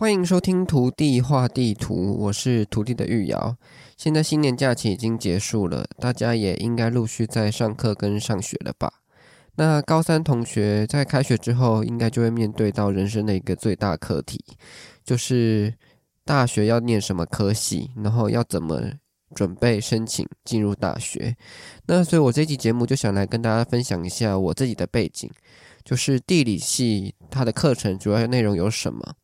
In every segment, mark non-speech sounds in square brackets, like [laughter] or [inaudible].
欢迎收听徒弟画地图，我是徒弟的玉瑶。现在新年假期已经结束了，大家也应该陆续在上课跟上学了吧？那高三同学在开学之后，应该就会面对到人生的一个最大课题，就是大学要念什么科系，然后要怎么准备申请进入大学。那所以，我这期节目就想来跟大家分享一下我自己的背景，就是地理系它的课程主要内容有什么。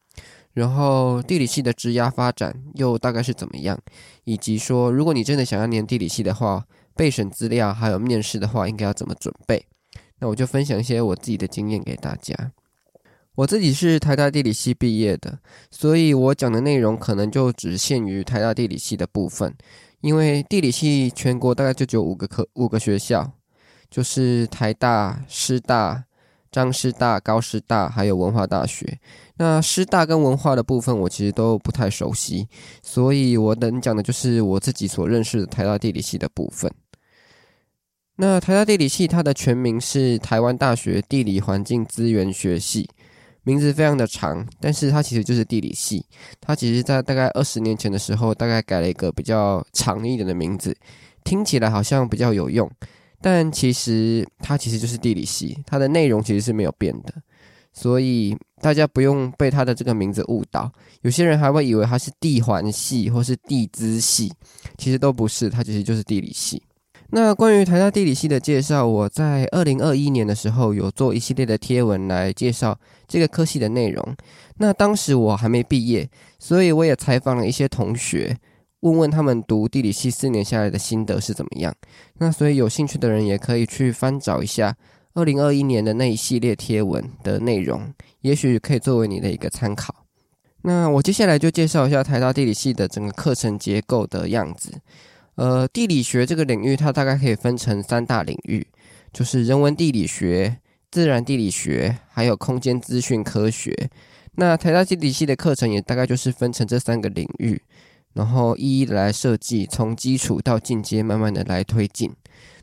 然后地理系的职涯发展又大概是怎么样？以及说，如果你真的想要念地理系的话，备审资料还有面试的话，应该要怎么准备？那我就分享一些我自己的经验给大家。我自己是台大地理系毕业的，所以我讲的内容可能就只限于台大地理系的部分，因为地理系全国大概就只有五个科五个学校，就是台大、师大。张师大、高师大还有文化大学，那师大跟文化的部分我其实都不太熟悉，所以我能讲的就是我自己所认识的台大地理系的部分。那台大地理系它的全名是台湾大学地理环境资源学系，名字非常的长，但是它其实就是地理系。它其实在大概二十年前的时候，大概改了一个比较长一点的名字，听起来好像比较有用。但其实它其实就是地理系，它的内容其实是没有变的，所以大家不用被他的这个名字误导。有些人还会以为他是地环系或是地资系，其实都不是，他其实就是地理系。那关于台大地理系的介绍，我在二零二一年的时候有做一系列的贴文来介绍这个科系的内容。那当时我还没毕业，所以我也采访了一些同学。问问他们读地理系四年下来的心得是怎么样？那所以有兴趣的人也可以去翻找一下二零二一年的那一系列贴文的内容，也许可以作为你的一个参考。那我接下来就介绍一下台大地理系的整个课程结构的样子。呃，地理学这个领域它大概可以分成三大领域，就是人文地理学、自然地理学，还有空间资讯科学。那台大地理系的课程也大概就是分成这三个领域。然后一一的来设计，从基础到进阶，慢慢的来推进。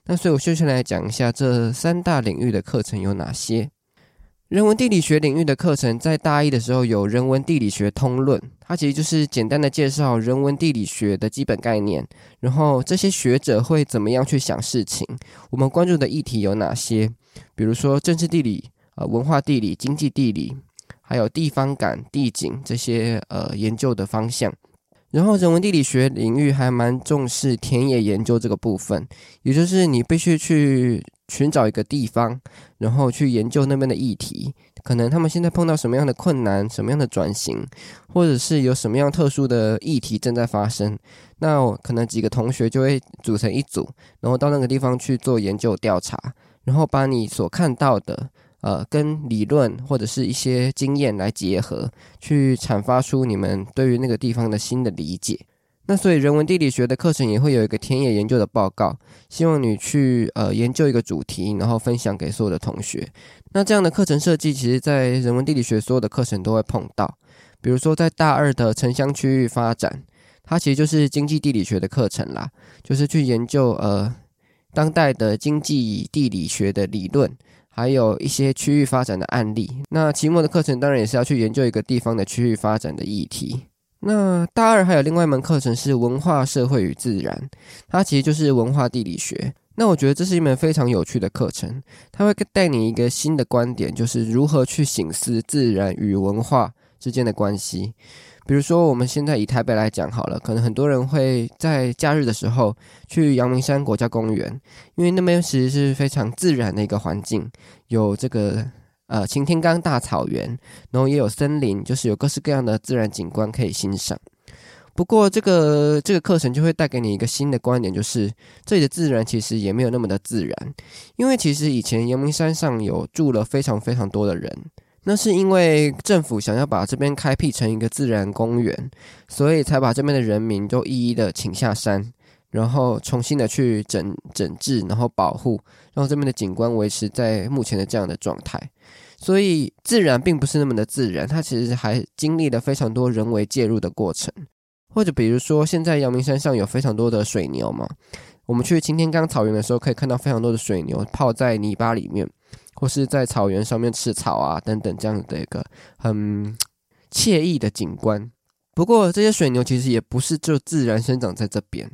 那所以，我就先来讲一下这三大领域的课程有哪些。人文地理学领域的课程，在大一的时候有人文地理学通论，它其实就是简单的介绍人文地理学的基本概念，然后这些学者会怎么样去想事情，我们关注的议题有哪些，比如说政治地理、呃文化地理、经济地理，还有地方感、地景这些呃研究的方向。然后，人文地理学领域还蛮重视田野研究这个部分，也就是你必须去寻找一个地方，然后去研究那边的议题，可能他们现在碰到什么样的困难、什么样的转型，或者是有什么样特殊的议题正在发生。那可能几个同学就会组成一组，然后到那个地方去做研究调查，然后把你所看到的。呃，跟理论或者是一些经验来结合，去阐发出你们对于那个地方的新的理解。那所以人文地理学的课程也会有一个田野研究的报告，希望你去呃研究一个主题，然后分享给所有的同学。那这样的课程设计，其实在人文地理学所有的课程都会碰到。比如说在大二的城乡区域发展，它其实就是经济地理学的课程啦，就是去研究呃当代的经济地理学的理论。还有一些区域发展的案例。那期末的课程当然也是要去研究一个地方的区域发展的议题。那大二还有另外一门课程是文化社会与自然，它其实就是文化地理学。那我觉得这是一门非常有趣的课程，它会带你一个新的观点，就是如何去醒思自然与文化之间的关系。比如说，我们现在以台北来讲好了，可能很多人会在假日的时候去阳明山国家公园，因为那边其实是非常自然的一个环境，有这个呃擎天岗大草原，然后也有森林，就是有各式各样的自然景观可以欣赏。不过，这个这个课程就会带给你一个新的观点，就是这里的自然其实也没有那么的自然，因为其实以前阳明山上有住了非常非常多的人。那是因为政府想要把这边开辟成一个自然公园，所以才把这边的人民都一一的请下山，然后重新的去整整治，然后保护，让这边的景观维持在目前的这样的状态。所以自然并不是那么的自然，它其实还经历了非常多人为介入的过程。或者比如说，现在阳明山上有非常多的水牛嘛，我们去擎天岗草原的时候，可以看到非常多的水牛泡在泥巴里面。或是在草原上面吃草啊，等等这样的一个很 [tsk] 惬意的景观。不过，这些水牛其实也不是就自然生长在这边，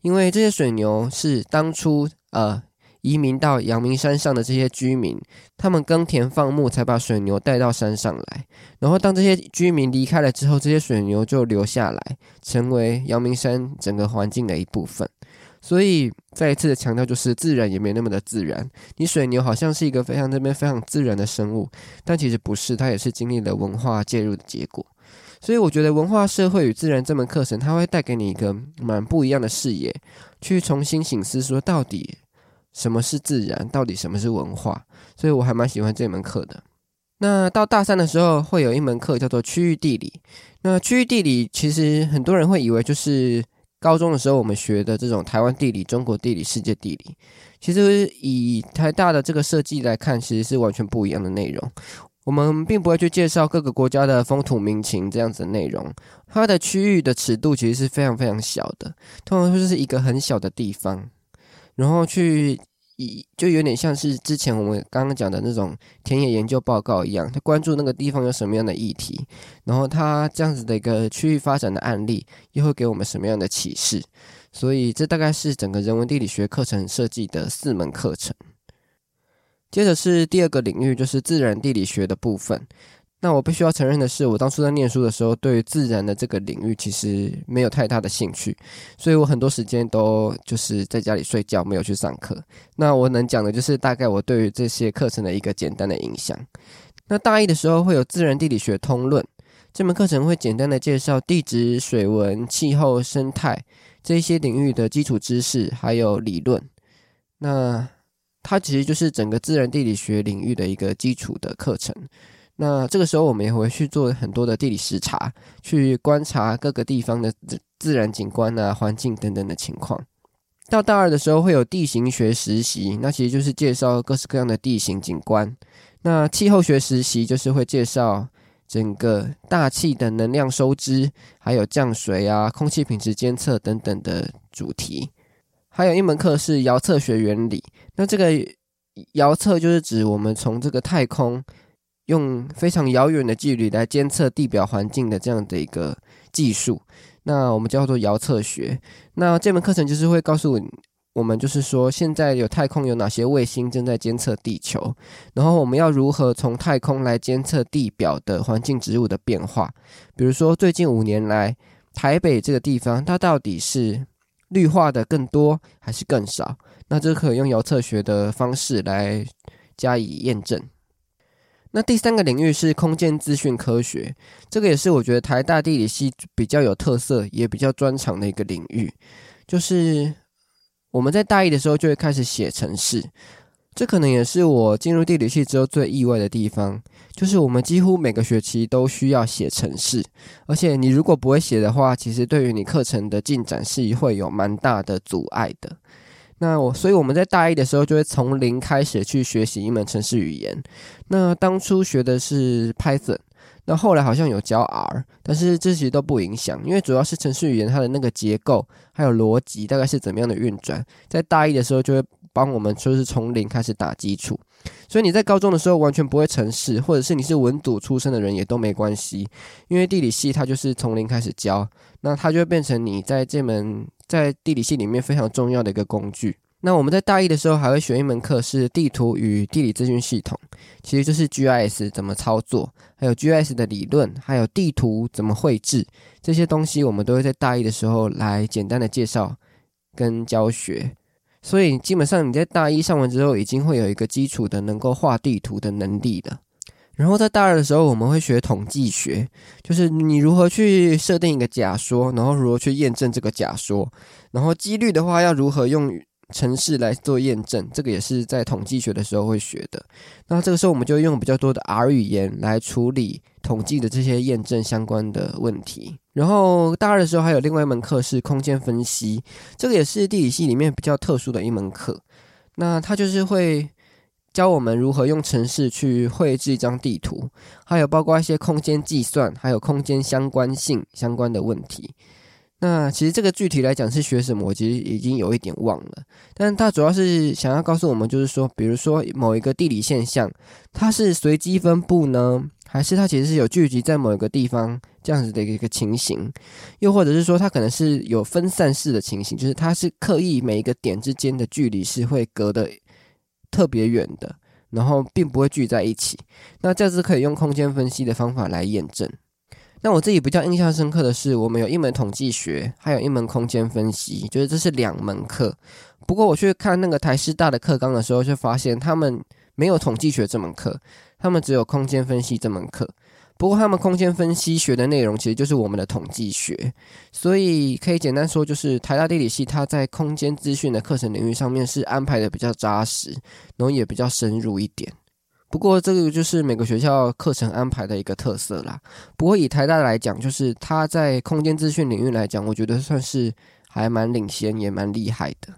因为这些水牛是当初呃移民到阳明山上的这些居民，他们耕田放牧才把水牛带到山上来。然后，当这些居民离开了之后，这些水牛就留下来，成为阳明山整个环境的一部分。所以，再一次的强调，就是自然也没那么的自然。你水牛好像是一个非常这边非常自然的生物，但其实不是，它也是经历了文化介入的结果。所以我觉得文化社会与自然这门课程，它会带给你一个蛮不一样的视野，去重新醒思说到底什么是自然，到底什么是文化。所以我还蛮喜欢这门课的。那到大三的时候，会有一门课叫做区域地理。那区域地理其实很多人会以为就是高中的时候我们学的这种台湾地理、中国地理、世界地理。其实以台大的这个设计来看，其实是完全不一样的内容。我们并不会去介绍各个国家的风土民情这样子的内容，它的区域的尺度其实是非常非常小的，通常就是一个很小的地方，然后去以就有点像是之前我们刚刚讲的那种田野研究报告一样，他关注那个地方有什么样的议题，然后他这样子的一个区域发展的案例又会给我们什么样的启示，所以这大概是整个人文地理学课程设计的四门课程。接着是第二个领域，就是自然地理学的部分。那我必须要承认的是，我当初在念书的时候，对于自然的这个领域其实没有太大的兴趣，所以我很多时间都就是在家里睡觉，没有去上课。那我能讲的就是大概我对于这些课程的一个简单的影响。那大一的时候会有自然地理学通论，这门课程会简单的介绍地质、水文、气候、生态这些领域的基础知识还有理论。那它其实就是整个自然地理学领域的一个基础的课程。那这个时候，我们也会去做很多的地理视察，去观察各个地方的自然景观啊、环境等等的情况。到大二的时候，会有地形学实习，那其实就是介绍各式各样的地形景观。那气候学实习就是会介绍整个大气的能量收支，还有降水啊、空气品质监测等等的主题。还有一门课是遥测学原理。那这个遥测就是指我们从这个太空用非常遥远的距离来监测地表环境的这样的一个技术。那我们叫做遥测学。那这门课程就是会告诉我们，就是说现在有太空有哪些卫星正在监测地球，然后我们要如何从太空来监测地表的环境植物的变化。比如说最近五年来，台北这个地方它到底是。绿化的更多还是更少？那这可以用遥测学的方式来加以验证。那第三个领域是空间资讯科学，这个也是我觉得台大地理系比较有特色，也比较专长的一个领域。就是我们在大一的时候就会开始写程式。这可能也是我进入地理系之后最意外的地方，就是我们几乎每个学期都需要写程式，而且你如果不会写的话，其实对于你课程的进展是会有蛮大的阻碍的。那我，所以我们在大一的时候就会从零开始去学习一门程式语言。那当初学的是 Python，那后来好像有教 R，但是这些都不影响，因为主要是程式语言它的那个结构还有逻辑大概是怎么样的运转，在大一的时候就会。帮我们就是从零开始打基础，所以你在高中的时候完全不会程式，或者是你是文组出身的人也都没关系，因为地理系它就是从零开始教，那它就会变成你在这门在地理系里面非常重要的一个工具。那我们在大一的时候还会学一门课是地图与地理资讯系统，其实就是 GIS 怎么操作，还有 GIS 的理论，还有地图怎么绘制这些东西，我们都会在大一的时候来简单的介绍跟教学。所以基本上你在大一上完之后，已经会有一个基础的能够画地图的能力了。然后在大二的时候，我们会学统计学，就是你如何去设定一个假说，然后如何去验证这个假说，然后几率的话要如何用。程式来做验证，这个也是在统计学的时候会学的。那这个时候我们就用比较多的 R 语言来处理统计的这些验证相关的问题。然后大二的时候还有另外一门课是空间分析，这个也是地理系里面比较特殊的一门课。那它就是会教我们如何用城市去绘制一张地图，还有包括一些空间计算，还有空间相关性相关的问题。那其实这个具体来讲是学什么，我其实已经有一点忘了。但它主要是想要告诉我们，就是说，比如说某一个地理现象，它是随机分布呢，还是它其实是有聚集在某一个地方这样子的一个情形？又或者是说，它可能是有分散式的情形，就是它是刻意每一个点之间的距离是会隔的特别远的，然后并不会聚在一起。那这是可以用空间分析的方法来验证。那我自己比较印象深刻的是，我们有一门统计学，还有一门空间分析，就是这是两门课。不过我去看那个台师大的课纲的时候，就发现他们没有统计学这门课，他们只有空间分析这门课。不过他们空间分析学的内容其实就是我们的统计学，所以可以简单说，就是台大地理系它在空间资讯的课程领域上面是安排的比较扎实，然后也比较深入一点。不过这个就是每个学校课程安排的一个特色啦。不过以台大来讲，就是它在空间资讯领域来讲，我觉得算是还蛮领先，也蛮厉害的。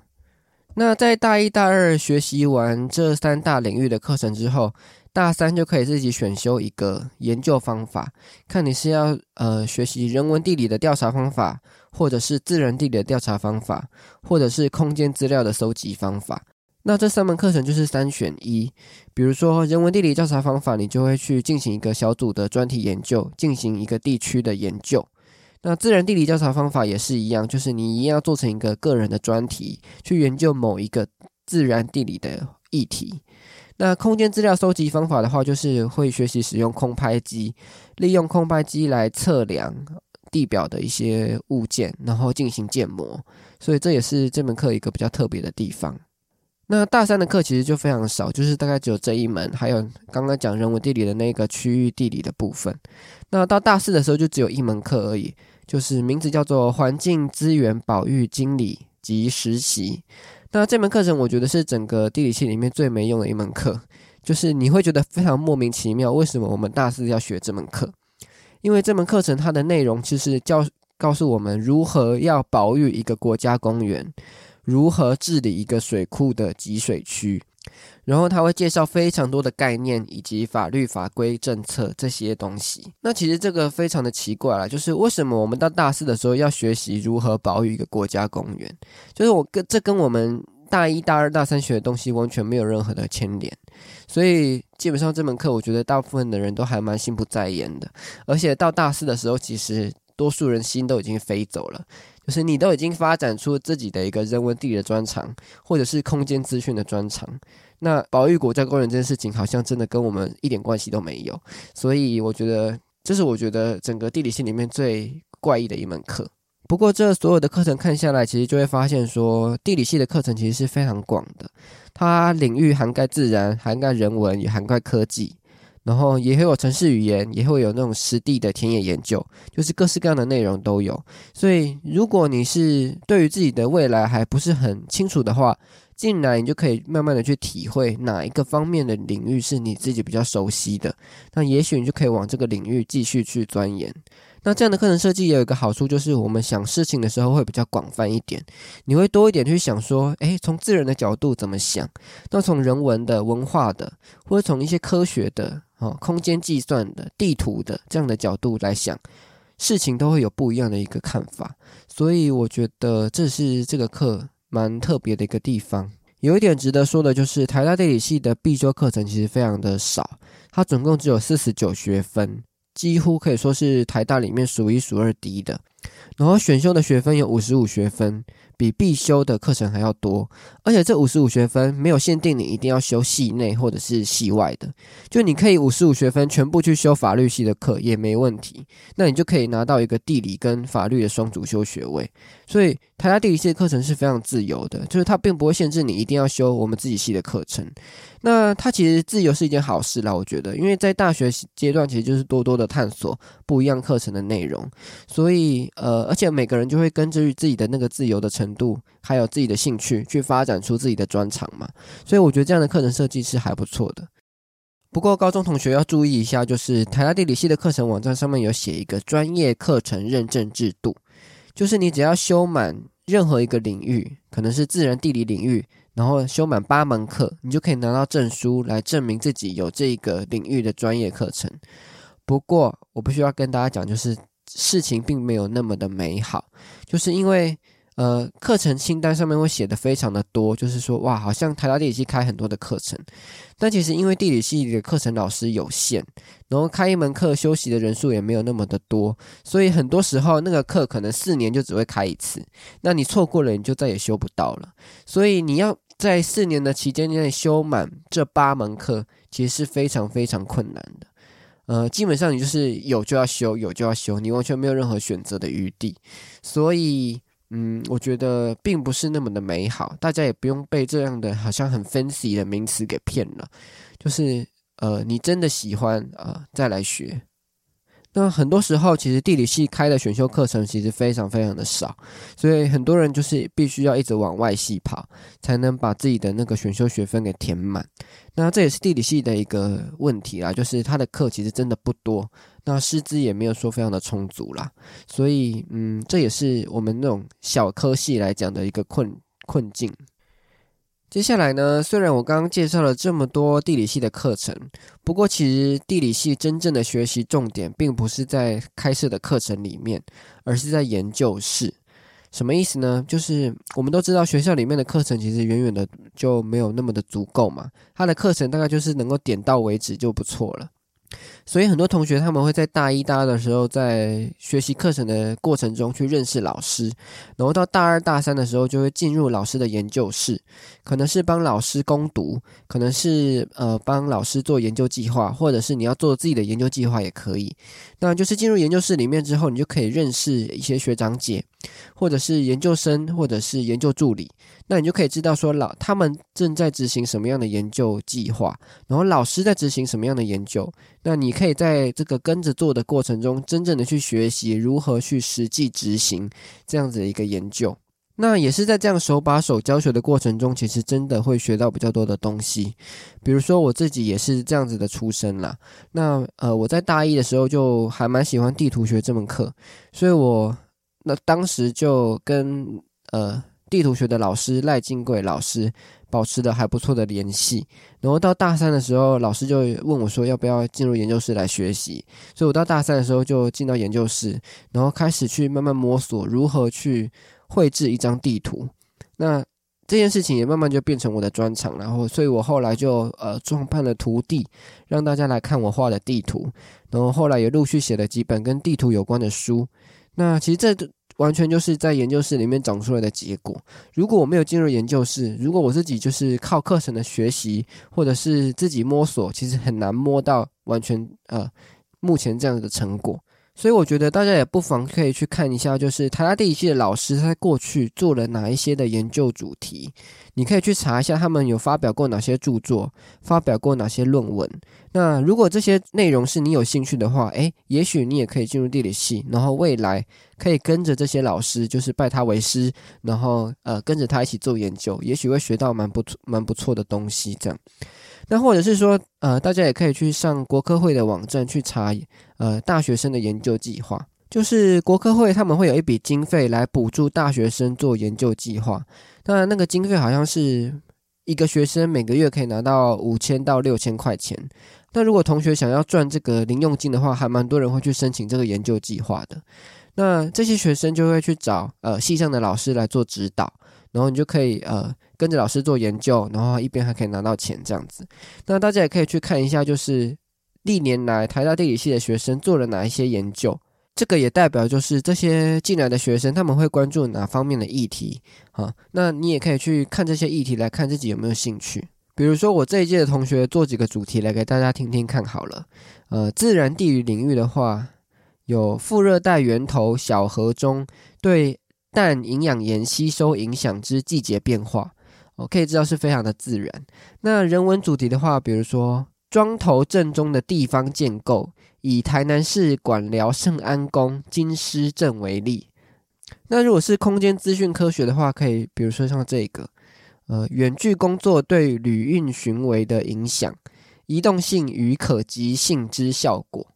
那在大一、大二学习完这三大领域的课程之后，大三就可以自己选修一个研究方法，看你是要呃学习人文地理的调查方法，或者是自然地理的调查方法，或者是空间资料的搜集方法。那这三门课程就是三选一，比如说人文地理调查方法，你就会去进行一个小组的专题研究，进行一个地区的研究。那自然地理调查方法也是一样，就是你一定要做成一个个人的专题，去研究某一个自然地理的议题。那空间资料收集方法的话，就是会学习使用空拍机，利用空拍机来测量地表的一些物件，然后进行建模。所以这也是这门课一个比较特别的地方。那大三的课其实就非常少，就是大概只有这一门，还有刚刚讲人文地理的那个区域地理的部分。那到大四的时候就只有一门课而已，就是名字叫做环境资源保育经理及实习。那这门课程我觉得是整个地理系里面最没用的一门课，就是你会觉得非常莫名其妙，为什么我们大四要学这门课？因为这门课程它的内容其实教告诉我们如何要保育一个国家公园。如何治理一个水库的集水区？然后他会介绍非常多的概念以及法律法规政策这些东西。那其实这个非常的奇怪了，就是为什么我们到大四的时候要学习如何保育一个国家公园？就是我跟这跟我们大一大二大三学的东西完全没有任何的牵连。所以基本上这门课，我觉得大部分的人都还蛮心不在焉的。而且到大四的时候，其实多数人心都已经飞走了。就是你都已经发展出自己的一个人文地理的专长，或者是空间资讯的专长，那保育国家公园这件事情好像真的跟我们一点关系都没有。所以我觉得这是我觉得整个地理系里面最怪异的一门课。不过这所有的课程看下来，其实就会发现说，地理系的课程其实是非常广的，它领域涵盖自然、涵盖人文，也涵盖科技。然后也会有城市语言，也会有那种实地的田野研究，就是各式各样的内容都有。所以，如果你是对于自己的未来还不是很清楚的话，进来你就可以慢慢的去体会哪一个方面的领域是你自己比较熟悉的，那也许你就可以往这个领域继续去钻研。那这样的课程设计也有一个好处，就是我们想事情的时候会比较广泛一点，你会多一点去想说，诶，从自然的角度怎么想？那从人文的、文化的，或者从一些科学的、哦，空间计算的、地图的这样的角度来想事情，都会有不一样的一个看法。所以我觉得这是这个课蛮特别的一个地方。有一点值得说的就是，台大地理系的必修课程其实非常的少，它总共只有四十九学分。几乎可以说是台大里面数一数二低的，然后选修的学分有五十五学分。比必修的课程还要多，而且这五十五学分没有限定你一定要修系内或者是系外的，就你可以五十五学分全部去修法律系的课也没问题，那你就可以拿到一个地理跟法律的双主修学位。所以台大地理系的课程是非常自由的，就是它并不会限制你一定要修我们自己系的课程。那它其实自由是一件好事啦，我觉得，因为在大学阶段其实就是多多的探索不一样课程的内容，所以呃，而且每个人就会根据自己的那个自由的程。程度还有自己的兴趣去发展出自己的专长嘛，所以我觉得这样的课程设计是还不错的。不过高中同学要注意一下，就是台大地理系的课程网站上面有写一个专业课程认证制度，就是你只要修满任何一个领域，可能是自然地理领域，然后修满八门课，你就可以拿到证书来证明自己有这个领域的专业课程。不过我不需要跟大家讲，就是。事情并没有那么的美好，就是因为。呃，课程清单上面会写的非常的多，就是说，哇，好像台大地理系开很多的课程，但其实因为地理系的课程老师有限，然后开一门课休息的人数也没有那么的多，所以很多时候那个课可能四年就只会开一次，那你错过了你就再也修不到了，所以你要在四年的期间内修满这八门课，其实是非常非常困难的。呃，基本上你就是有就要修，有就要修，你完全没有任何选择的余地，所以。嗯，我觉得并不是那么的美好，大家也不用被这样的好像很 fancy 的名词给骗了。就是呃，你真的喜欢啊，再来学。那很多时候，其实地理系开的选修课程其实非常非常的少，所以很多人就是必须要一直往外系跑，才能把自己的那个选修学分给填满。那这也是地理系的一个问题啦，就是他的课其实真的不多，那师资也没有说非常的充足啦，所以嗯，这也是我们那种小科系来讲的一个困困境。接下来呢，虽然我刚刚介绍了这么多地理系的课程，不过其实地理系真正的学习重点并不是在开设的课程里面，而是在研究室。什么意思呢？就是我们都知道学校里面的课程其实远远的就没有那么的足够嘛，它的课程大概就是能够点到为止就不错了。所以很多同学他们会在大一、大二的时候，在学习课程的过程中去认识老师，然后到大二、大三的时候就会进入老师的研究室，可能是帮老师攻读，可能是呃帮老师做研究计划，或者是你要做自己的研究计划也可以。那就是进入研究室里面之后，你就可以认识一些学长姐，或者是研究生，或者是研究助理。那你就可以知道说老他们正在执行什么样的研究计划，然后老师在执行什么样的研究。那你可以在这个跟着做的过程中，真正的去学习如何去实际执行这样子的一个研究。那也是在这样手把手教学的过程中，其实真的会学到比较多的东西。比如说我自己也是这样子的出身啦。那呃，我在大一的时候就还蛮喜欢地图学这门课，所以我那当时就跟呃。地图学的老师赖金贵老师保持的还不错的联系，然后到大三的时候，老师就问我说要不要进入研究室来学习，所以我到大三的时候就进到研究室，然后开始去慢慢摸索如何去绘制一张地图。那这件事情也慢慢就变成我的专长，然后所以我后来就呃创办了图地，让大家来看我画的地图，然后后来也陆续写了几本跟地图有关的书。那其实这完全就是在研究室里面长出来的结果。如果我没有进入研究室，如果我自己就是靠课程的学习，或者是自己摸索，其实很难摸到完全呃目前这样子的成果。所以我觉得大家也不妨可以去看一下，就是台大地理系的老师他在过去做了哪一些的研究主题，你可以去查一下他们有发表过哪些著作，发表过哪些论文。那如果这些内容是你有兴趣的话，诶，也许你也可以进入地理系，然后未来可以跟着这些老师，就是拜他为师，然后呃跟着他一起做研究，也许会学到蛮不错、蛮不错的东西，这样。那或者是说，呃，大家也可以去上国科会的网站去查，呃，大学生的研究计划。就是国科会他们会有一笔经费来补助大学生做研究计划。当然，那个经费好像是一个学生每个月可以拿到五千到六千块钱。那如果同学想要赚这个零用金的话，还蛮多人会去申请这个研究计划的。那这些学生就会去找呃系上的老师来做指导，然后你就可以呃。跟着老师做研究，然后一边还可以拿到钱，这样子。那大家也可以去看一下，就是历年来台大地理系的学生做了哪一些研究。这个也代表就是这些进来的学生他们会关注哪方面的议题啊？那你也可以去看这些议题，来看自己有没有兴趣。比如说我这一届的同学做几个主题来给大家听听看好了。呃，自然地理领域的话，有副热带源头小河中对氮营养盐吸收影响之季节变化。我可以知道是非常的自然。那人文主题的话，比如说庄头镇中的地方建构，以台南市管寮圣安宫金狮镇为例。那如果是空间资讯科学的话，可以比如说像这个，呃，远距工作对旅运行为的影响，移动性与可及性之效果。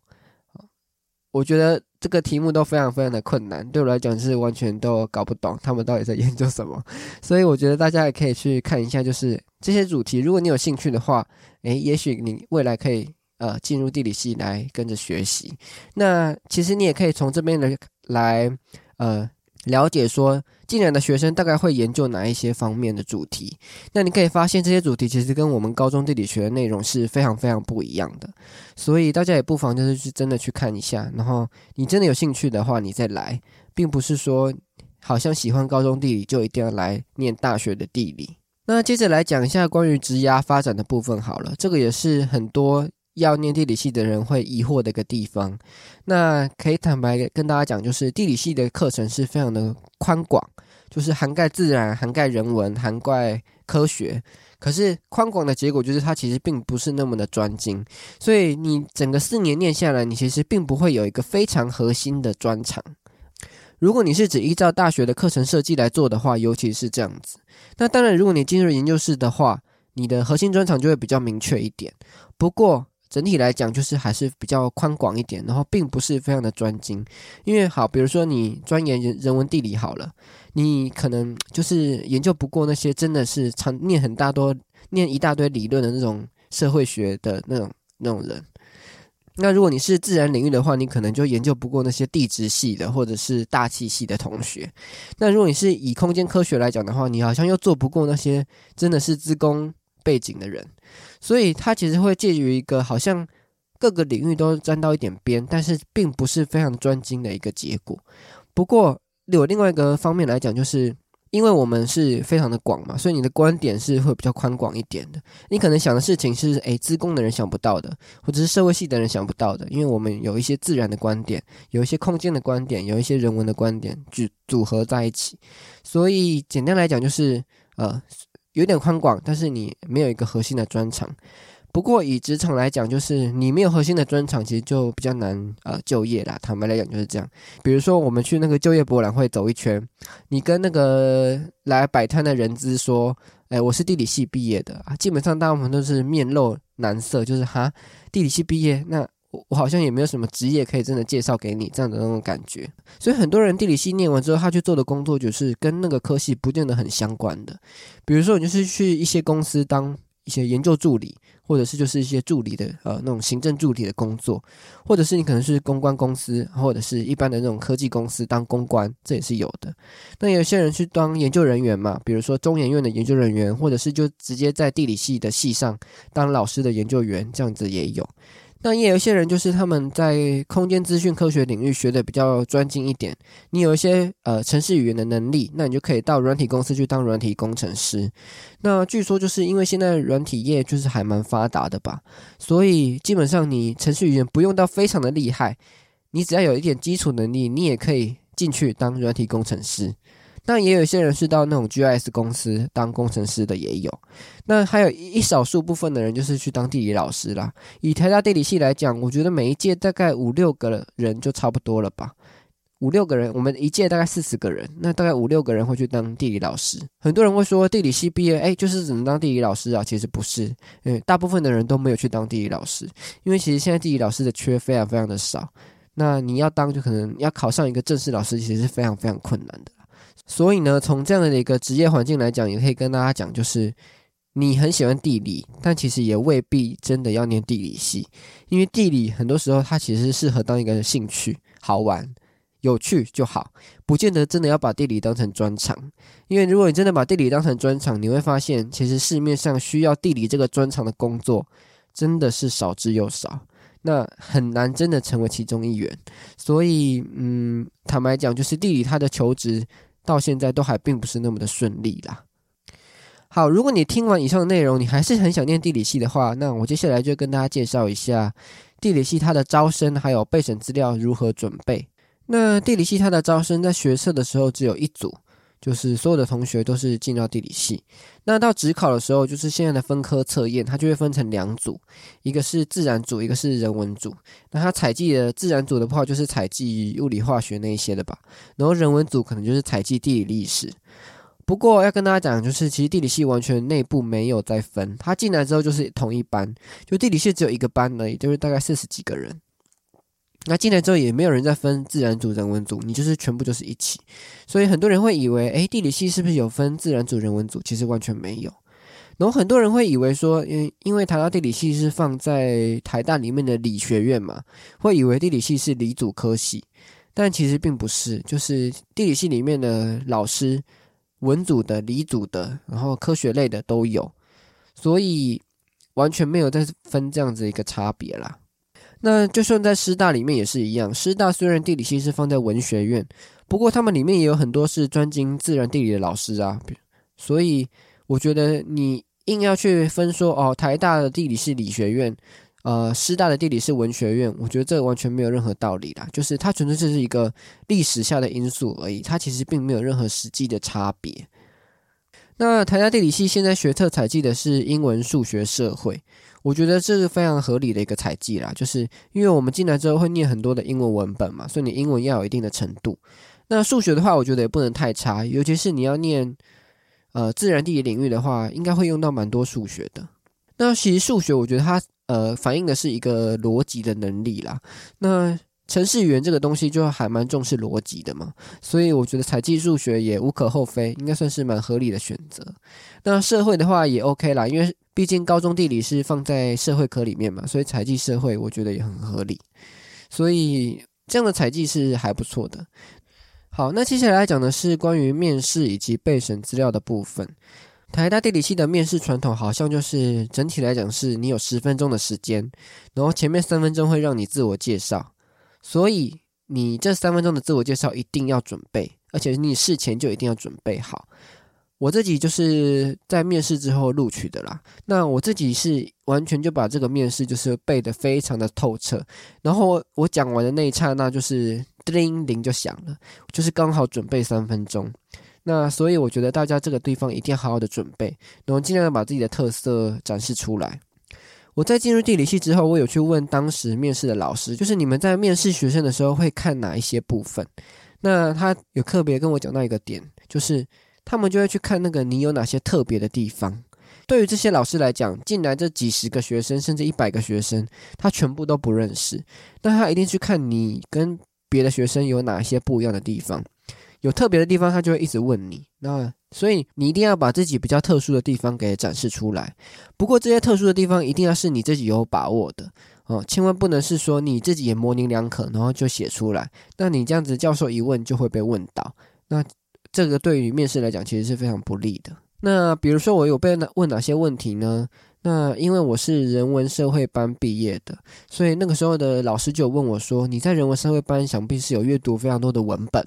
我觉得。这个题目都非常非常的困难，对我来讲是完全都搞不懂他们到底在研究什么，[laughs] 所以我觉得大家也可以去看一下，就是这些主题，如果你有兴趣的话，诶，也许你未来可以呃进入地理系来跟着学习。那其实你也可以从这边来来呃了解说，进来的学生大概会研究哪一些方面的主题。那你可以发现这些主题其实跟我们高中地理学的内容是非常非常不一样的。所以大家也不妨就是去真的去看一下，然后你真的有兴趣的话，你再来，并不是说。好像喜欢高中地理就一定要来念大学的地理。那接着来讲一下关于职涯发展的部分好了，这个也是很多要念地理系的人会疑惑的一个地方。那可以坦白跟大家讲，就是地理系的课程是非常的宽广，就是涵盖自然、涵盖人文、涵盖科学。可是宽广的结果就是它其实并不是那么的专精，所以你整个四年念下来，你其实并不会有一个非常核心的专长。如果你是只依照大学的课程设计来做的话，尤其是这样子，那当然，如果你进入研究室的话，你的核心专长就会比较明确一点。不过整体来讲，就是还是比较宽广一点，然后并不是非常的专精。因为好，比如说你钻研人人文地理好了，你可能就是研究不过那些真的是常念很大多、念一大堆理论的那种社会学的那种那种人。那如果你是自然领域的话，你可能就研究不过那些地质系的或者是大气系的同学。那如果你是以空间科学来讲的话，你好像又做不过那些真的是资工背景的人。所以他其实会介于一个好像各个领域都沾到一点边，但是并不是非常专精的一个结果。不过有另外一个方面来讲，就是。因为我们是非常的广嘛，所以你的观点是会比较宽广一点的。你可能想的事情是，诶，资工的人想不到的，或者是社会系的人想不到的。因为我们有一些自然的观点，有一些空间的观点，有一些人文的观点组组合在一起。所以简单来讲，就是呃，有点宽广，但是你没有一个核心的专长。不过以职场来讲，就是你没有核心的专长，其实就比较难呃就业啦。坦白来讲就是这样。比如说我们去那个就业博览会走一圈，你跟那个来摆摊的人资说：“哎，我是地理系毕业的啊。”基本上大部分都是面露难色，就是哈，地理系毕业，那我我好像也没有什么职业可以真的介绍给你这样的那种感觉。所以很多人地理系念完之后，他去做的工作就是跟那个科系不见得很相关的。比如说，你就是去一些公司当一些研究助理。或者是就是一些助理的呃那种行政助理的工作，或者是你可能是公关公司，或者是一般的那种科技公司当公关，这也是有的。那有些人去当研究人员嘛，比如说中研院的研究人员，或者是就直接在地理系的系上当老师的研究员，这样子也有。那也有一些人，就是他们在空间资讯科学领域学的比较专精一点。你有一些呃城市语言的能力，那你就可以到软体公司去当软体工程师。那据说就是因为现在软体业就是还蛮发达的吧，所以基本上你程序语言不用到非常的厉害，你只要有一点基础能力，你也可以进去当软体工程师。那也有一些人是到那种 GIS 公司当工程师的也有，那还有一少数部分的人就是去当地理老师啦。以台大地理系来讲，我觉得每一届大概五六个人就差不多了吧，五六个人，我们一届大概四十个人，那大概五六个人会去当地理老师。很多人会说地理系毕业，哎，就是只能当地理老师啊，其实不是，嗯，大部分的人都没有去当地理老师，因为其实现在地理老师的缺非常非常的少，那你要当就可能要考上一个正式老师，其实是非常非常困难的。所以呢，从这样的一个职业环境来讲，也可以跟大家讲，就是你很喜欢地理，但其实也未必真的要念地理系，因为地理很多时候它其实适合当一个兴趣，好玩、有趣就好，不见得真的要把地理当成专长。因为如果你真的把地理当成专长，你会发现，其实市面上需要地理这个专长的工作真的是少之又少，那很难真的成为其中一员。所以，嗯，坦白讲，就是地理它的求职。到现在都还并不是那么的顺利啦。好，如果你听完以上的内容，你还是很想念地理系的话，那我接下来就跟大家介绍一下地理系它的招生还有备审资料如何准备。那地理系它的招生在学测的时候只有一组。就是所有的同学都是进到地理系，那到职考的时候，就是现在的分科测验，它就会分成两组，一个是自然组，一个是人文组。那它采集的自然组的话，就是采集物理化学那一些的吧，然后人文组可能就是采集地理历史。不过要跟大家讲，就是其实地理系完全内部没有在分，他进来之后就是同一班，就地理系只有一个班而已，就是大概四十几个人。那进来之后也没有人再分自然组、人文组，你就是全部就是一起，所以很多人会以为，哎，地理系是不是有分自然组、人文组？其实完全没有。然后很多人会以为说，因因为台大地理系是放在台大里面的理学院嘛，会以为地理系是理组科系，但其实并不是，就是地理系里面的老师，文组的、理组的，然后科学类的都有，所以完全没有在分这样子一个差别啦。那就算在师大里面也是一样，师大虽然地理系是放在文学院，不过他们里面也有很多是专精自然地理的老师啊，所以我觉得你。硬要去分说哦，台大的地理是理学院，呃，师大的地理是文学院，我觉得这完全没有任何道理啦。就是它纯粹就是一个历史下的因素而已，它其实并没有任何实际的差别。那台大地理系现在学测采集的是英文、数学、社会，我觉得这是非常合理的一个采集啦。就是因为我们进来之后会念很多的英文文本嘛，所以你英文要有一定的程度。那数学的话，我觉得也不能太差，尤其是你要念。呃，自然地理领域的话，应该会用到蛮多数学的。那其实数学，我觉得它呃反映的是一个逻辑的能力啦。那程式语言这个东西就还蛮重视逻辑的嘛，所以我觉得采集数学也无可厚非，应该算是蛮合理的选择。那社会的话也 OK 啦，因为毕竟高中地理是放在社会科里面嘛，所以采集社会我觉得也很合理。所以这样的采集是还不错的。好，那接下来讲的是关于面试以及备审资料的部分。台大地理系的面试传统好像就是整体来讲是你有十分钟的时间，然后前面三分钟会让你自我介绍，所以你这三分钟的自我介绍一定要准备，而且你事前就一定要准备好。我自己就是在面试之后录取的啦。那我自己是完全就把这个面试就是背得非常的透彻，然后我讲完的那一刹那，就是叮铃就响了，就是刚好准备三分钟。那所以我觉得大家这个地方一定要好好的准备，然后尽量把自己的特色展示出来。我在进入地理系之后，我有去问当时面试的老师，就是你们在面试学生的时候会看哪一些部分？那他有特别跟我讲到一个点，就是。他们就会去看那个你有哪些特别的地方。对于这些老师来讲，进来这几十个学生，甚至一百个学生，他全部都不认识。那他一定去看你跟别的学生有哪些不一样的地方，有特别的地方，他就会一直问你。那所以你一定要把自己比较特殊的地方给展示出来。不过这些特殊的地方一定要是你自己有把握的哦，千万不能是说你自己也模棱两可，然后就写出来。那你这样子教授一问就会被问到。那。这个对于面试来讲，其实是非常不利的。那比如说，我有被问哪些问题呢？那因为我是人文社会班毕业的，所以那个时候的老师就问我说：“你在人文社会班，想必是有阅读非常多的文本。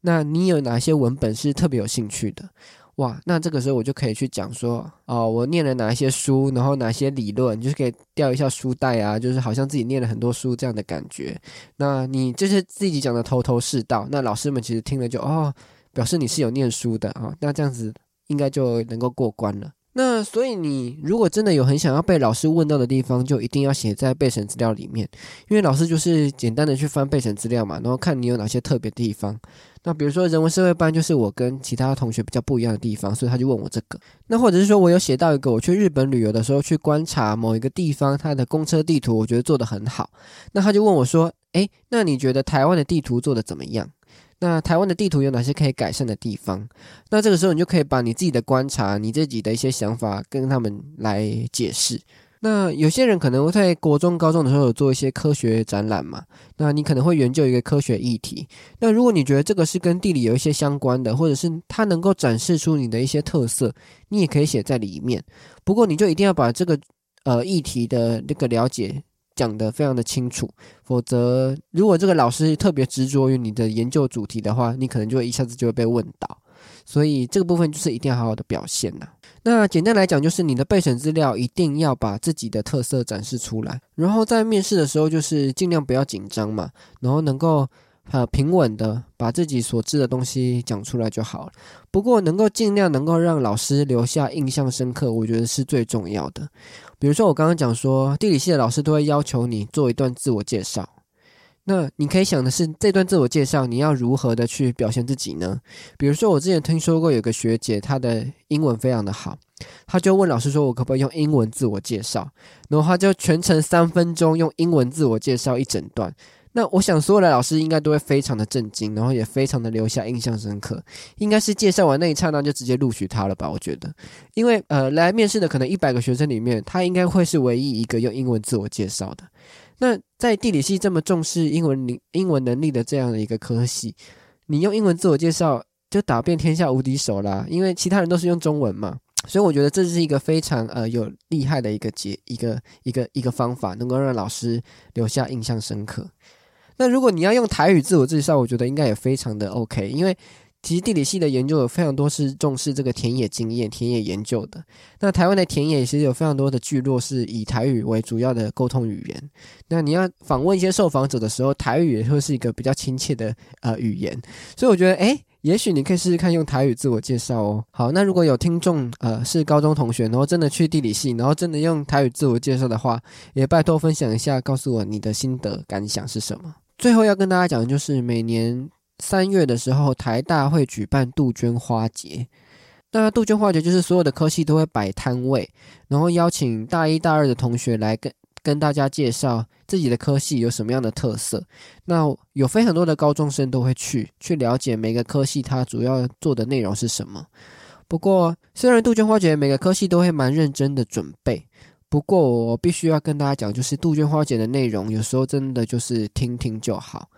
那你有哪些文本是特别有兴趣的？”哇，那这个时候我就可以去讲说：“哦，我念了哪些书，然后哪些理论，就是可以调一下书袋啊，就是好像自己念了很多书这样的感觉。那你就是自己讲的头头是道，那老师们其实听了就哦。”表示你是有念书的啊，那这样子应该就能够过关了。那所以你如果真的有很想要被老师问到的地方，就一定要写在备审资料里面，因为老师就是简单的去翻备审资料嘛，然后看你有哪些特别的地方。那比如说人文社会班就是我跟其他同学比较不一样的地方，所以他就问我这个。那或者是说我有写到一个我去日本旅游的时候去观察某一个地方它的公车地图，我觉得做的很好。那他就问我说：“诶，那你觉得台湾的地图做的怎么样？”那台湾的地图有哪些可以改善的地方？那这个时候你就可以把你自己的观察、你自己的一些想法跟他们来解释。那有些人可能会在国中、高中的时候有做一些科学展览嘛？那你可能会研究一个科学议题。那如果你觉得这个是跟地理有一些相关的，或者是它能够展示出你的一些特色，你也可以写在里面。不过你就一定要把这个呃议题的那个了解。讲的非常的清楚，否则如果这个老师特别执着于你的研究主题的话，你可能就一下子就会被问倒。所以这个部分就是一定要好好的表现呐。那简单来讲，就是你的备审资料一定要把自己的特色展示出来，然后在面试的时候就是尽量不要紧张嘛，然后能够。呃，平稳的把自己所知的东西讲出来就好了。不过，能够尽量能够让老师留下印象深刻，我觉得是最重要的。比如说，我刚刚讲说，地理系的老师都会要求你做一段自我介绍。那你可以想的是，这段自我介绍你要如何的去表现自己呢？比如说，我之前听说过有个学姐，她的英文非常的好，她就问老师说：“我可不可以用英文自我介绍？”然后她就全程三分钟用英文自我介绍一整段。那我想所有的老师应该都会非常的震惊，然后也非常的留下印象深刻。应该是介绍完那一刹那就直接录取他了吧？我觉得，因为呃，来面试的可能一百个学生里面，他应该会是唯一一个用英文自我介绍的。那在地理系这么重视英文能英文能力的这样的一个科系，你用英文自我介绍就打遍天下无敌手啦！因为其他人都是用中文嘛。所以我觉得这是一个非常呃有厉害的一个解一个一个一个方法，能够让老师留下印象深刻。那如果你要用台语自我介绍，我觉得应该也非常的 OK，因为其实地理系的研究有非常多是重视这个田野经验、田野研究的。那台湾的田野其实有非常多的聚落是以台语为主要的沟通语言。那你要访问一些受访者的时候，台语也会是一个比较亲切的呃语言。所以我觉得，诶。也许你可以试试看用台语自我介绍哦。好，那如果有听众呃是高中同学，然后真的去地理系，然后真的用台语自我介绍的话，也拜托分享一下，告诉我你的心得感想是什么。最后要跟大家讲的就是，每年三月的时候，台大会举办杜鹃花节。那杜鹃花节就是所有的科系都会摆摊位，然后邀请大一、大二的同学来跟。跟大家介绍自己的科系有什么样的特色，那有非常多的高中生都会去去了解每个科系它主要做的内容是什么。不过，虽然杜鹃花节每个科系都会蛮认真的准备，不过我必须要跟大家讲，就是杜鹃花节的内容有时候真的就是听听就好。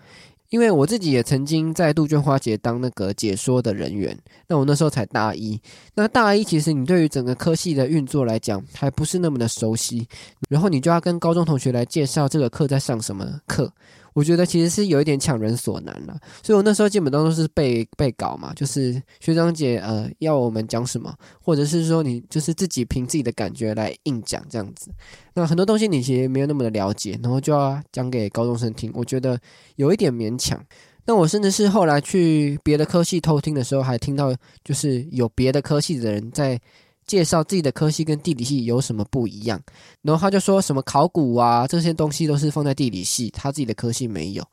因为我自己也曾经在杜鹃花节当那个解说的人员，那我那时候才大一，那大一其实你对于整个科系的运作来讲还不是那么的熟悉，然后你就要跟高中同学来介绍这个课在上什么课。我觉得其实是有一点强人所难了，所以我那时候基本上都是背背稿嘛，就是学长姐呃要我们讲什么，或者是说你就是自己凭自己的感觉来硬讲这样子。那很多东西你其实没有那么的了解，然后就要讲给高中生听，我觉得有一点勉强。那我甚至是后来去别的科系偷听的时候，还听到就是有别的科系的人在。介绍自己的科系跟地理系有什么不一样，然后他就说什么考古啊这些东西都是放在地理系，他自己的科系没有。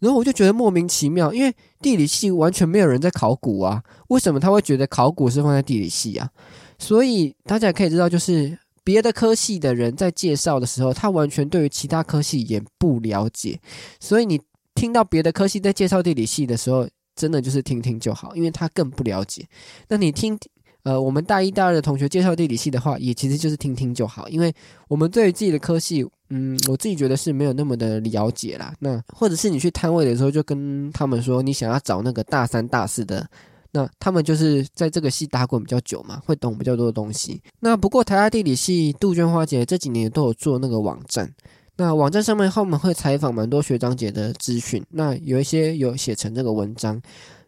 然后我就觉得莫名其妙，因为地理系完全没有人在考古啊，为什么他会觉得考古是放在地理系啊？所以大家可以知道，就是别的科系的人在介绍的时候，他完全对于其他科系也不了解，所以你听到别的科系在介绍地理系的时候，真的就是听听就好，因为他更不了解。那你听。呃，我们大一、大二的同学介绍地理系的话，也其实就是听听就好，因为我们对于自己的科系，嗯，我自己觉得是没有那么的了解啦。那或者是你去摊位的时候，就跟他们说你想要找那个大三、大四的，那他们就是在这个系打滚比较久嘛，会懂比较多的东西。那不过台大地理系杜鹃花姐这几年都有做那个网站，那网站上面后面会采访蛮多学长姐的资讯，那有一些有写成这个文章，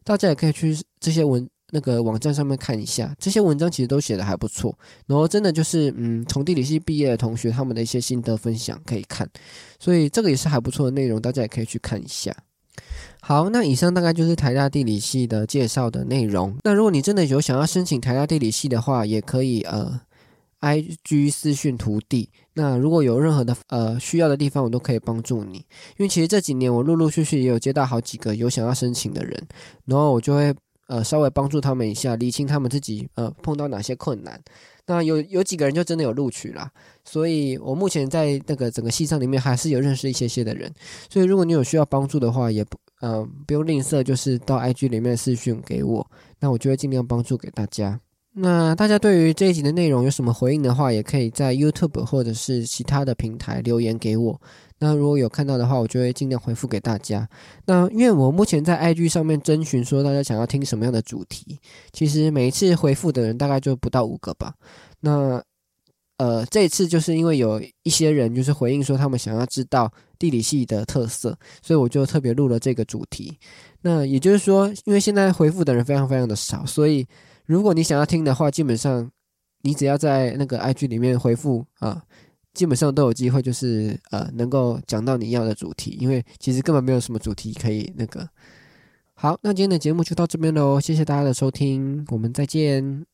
大家也可以去这些文。那个网站上面看一下，这些文章其实都写的还不错。然后真的就是，嗯，从地理系毕业的同学他们的一些心得分享可以看，所以这个也是还不错的内容，大家也可以去看一下。好，那以上大概就是台大地理系的介绍的内容。那如果你真的有想要申请台大地理系的话，也可以呃，I G 私讯徒弟。那如果有任何的呃需要的地方，我都可以帮助你。因为其实这几年我陆陆续续也有接到好几个有想要申请的人，然后我就会。呃，稍微帮助他们一下，理清他们自己呃碰到哪些困难。那有有几个人就真的有录取啦，所以我目前在那个整个系上里面还是有认识一些些的人。所以如果你有需要帮助的话，也不呃不用吝啬，就是到 IG 里面私讯给我，那我就会尽量帮助给大家。那大家对于这一集的内容有什么回应的话，也可以在 YouTube 或者是其他的平台留言给我。那如果有看到的话，我就会尽量回复给大家。那因为我目前在 IG 上面征询说大家想要听什么样的主题，其实每一次回复的人大概就不到五个吧。那呃，这一次就是因为有一些人就是回应说他们想要知道地理系的特色，所以我就特别录了这个主题。那也就是说，因为现在回复的人非常非常的少，所以如果你想要听的话，基本上你只要在那个 IG 里面回复啊。基本上都有机会，就是呃，能够讲到你要的主题，因为其实根本没有什么主题可以那个。好，那今天的节目就到这边喽，谢谢大家的收听，我们再见。